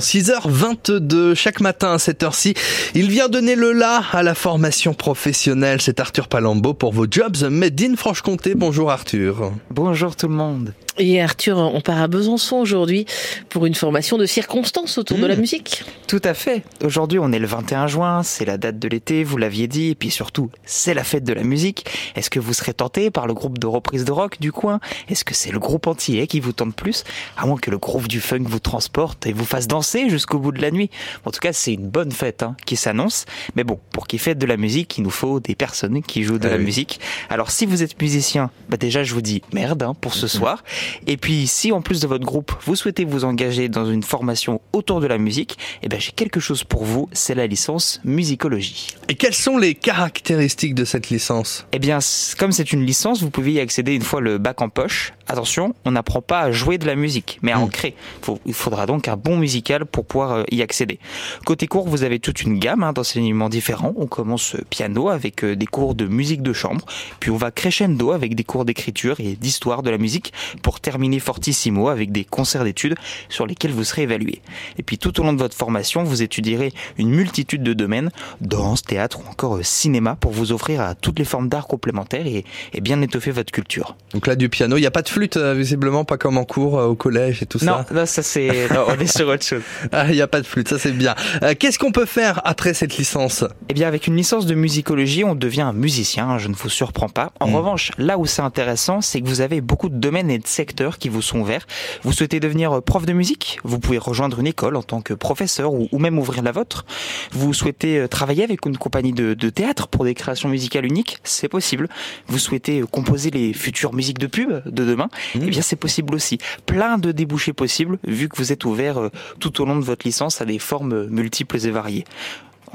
6h22 chaque matin à cette heure-ci, il vient donner le la à la formation professionnelle. C'est Arthur Palambo pour vos jobs Made in Franche-Comté. Bonjour Arthur. Bonjour tout le monde. Et Arthur, on part à Besançon aujourd'hui pour une formation de circonstances autour de la Mmh. musique. Tout à fait. Aujourd'hui, on est le 21 juin, c'est la date de l'été, vous l'aviez dit, et puis surtout, c'est la fête de la musique. Est-ce que vous serez tenté par le groupe de reprise de rock du coin? Est-ce que c'est le groupe entier qui vous tente plus? À moins que le groove du funk vous transporte et vous fasse danser jusqu'au bout de la nuit. En tout cas, c'est une bonne fête hein, qui s'annonce. Mais bon, pour qu'il fête de la musique, il nous faut des personnes qui jouent de Ah la oui. musique. Alors si vous êtes musicien, bah déjà je vous dis merde hein, pour ce soir. Et puis si en plus de votre groupe, vous souhaitez vous engager dans une formation autour de la musique, eh ben j'ai quelque chose pour vous, c'est la licence musicologie. Et quelles sont les caractéristiques de cette licence? Eh bien, comme c'est une licence, vous pouvez y accéder une fois le bac en poche. Attention, on n'apprend pas à jouer de la musique, mais à en Mm. créer. Faut- il faudra donc un bon musical pour pouvoir euh, y accéder. Côté cours, vous avez toute une gamme hein, d'enseignements différents. On commence euh, piano avec euh, des cours de musique de chambre, puis on va crescendo avec des cours d'écriture et d'histoire de la musique, pour terminer fortissimo avec des concerts d'études sur lesquels vous serez évalué. Et puis tout au long de votre formation, vous étudierez une multitude de domaines, danse, théâtre ou encore euh, cinéma, pour vous offrir à toutes les formes d'art complémentaires et, et bien étoffer votre culture. Donc là du piano, il n'y a pas de flûte euh, visiblement, pas comme en cours euh, au collège et tout Non, ça. non, ça c'est, on est sur autre chose. Ah, il n'y a pas de flûte, ça c'est bien. Euh, Qu'est-ce qu'on peut faire après cette licence? Eh bien, avec une licence de musicologie, on devient un musicien, je ne vous surprends pas. En Mm. revanche, là où c'est intéressant, c'est que vous avez beaucoup de domaines et de secteurs qui vous sont ouverts. Vous souhaitez devenir prof de musique? Vous pouvez rejoindre une école en tant que professeur ou, ou même ouvrir la vôtre. Vous souhaitez euh, travailler avec une compagnie de, de théâtre pour des créations musicales uniques? C'est possible. Vous souhaitez euh, composer les futures musiques de pub de demain? Mm. Eh bien, c'est possible aussi. Plein de débouchés possibles, vu que vous êtes ouvert euh, tout au long de votre licence à des formes multiples et variées.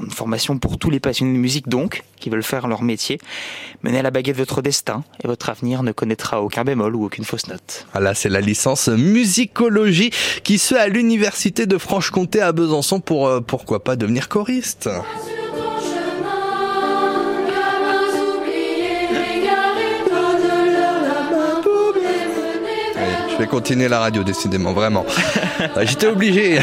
Une formation pour tous les passionnés de musique, donc, qui veulent faire leur métier. Menez à la baguette votre destin, et votre avenir ne connaîtra aucun bémol ou aucune fausse note. Ah là, c'est la licence musicologie qui se fait à l'université de Franche-Comté à Besançon pour euh, pourquoi pas devenir choriste. Je vais continuer la radio, décidément, vraiment. Euh, J'étais obligé.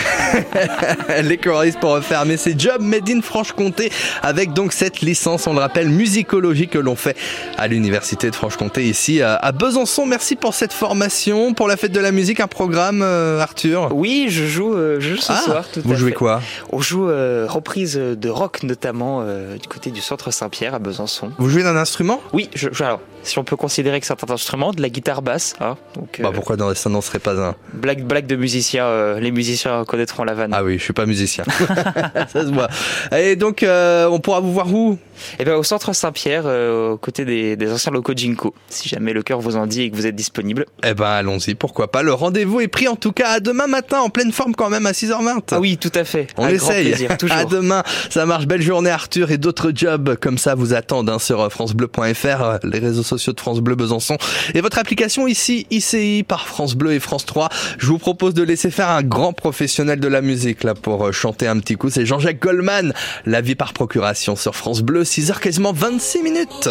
Les choristes pour refermer ces jobs Made in Franche-Comté avec donc cette licence, on le rappelle, musicologie que l'on fait à l'université de Franche-Comté ici euh, à Besançon. Merci pour cette formation, pour la fête de la musique, un programme, euh, Arthur? Oui, je joue, euh, je joue ce Ah, soir. Tout vous à jouez fait. quoi? On joue euh, reprise de rock, notamment euh, du côté du centre Saint-Pierre à Besançon. Vous jouez d'un instrument? Oui, je, je- alors, si on peut considérer que c'est un instrument, de la guitare basse. Hein, donc, euh, Bah pourquoi ça n'en serait pas un blague, blague de musicien, euh, les musiciens connaîtront la vanne. Ah oui, je suis pas musicien. ça se voit. Et donc euh, on pourra vous voir où? Et bien au centre Saint-Pierre, euh, aux côtés des, des anciens locaux Jinko, si jamais le cœur vous en dit et que vous êtes disponible. Eh ben allons-y, pourquoi pas. Le rendez-vous est pris en tout cas à demain matin en pleine forme quand même à 6h20. Ah oui, tout à fait. On Un grand essaye. plaisir, toujours. À demain. Ça marche. Belle journée, Arthur. Et d'autres jobs comme ça vous attendent hein, sur euh, FranceBleu.fr, euh, les réseaux sociaux de France Bleu Besançon et votre application ici, ICI par France Bleu et France 3. Je vous propose de laisser faire un grand professionnel de la musique là pour euh, chanter un petit coup. C'est Jean-Jacques Goldman. La vie par procuration sur France Bleu. 6h quasiment 26 minutes.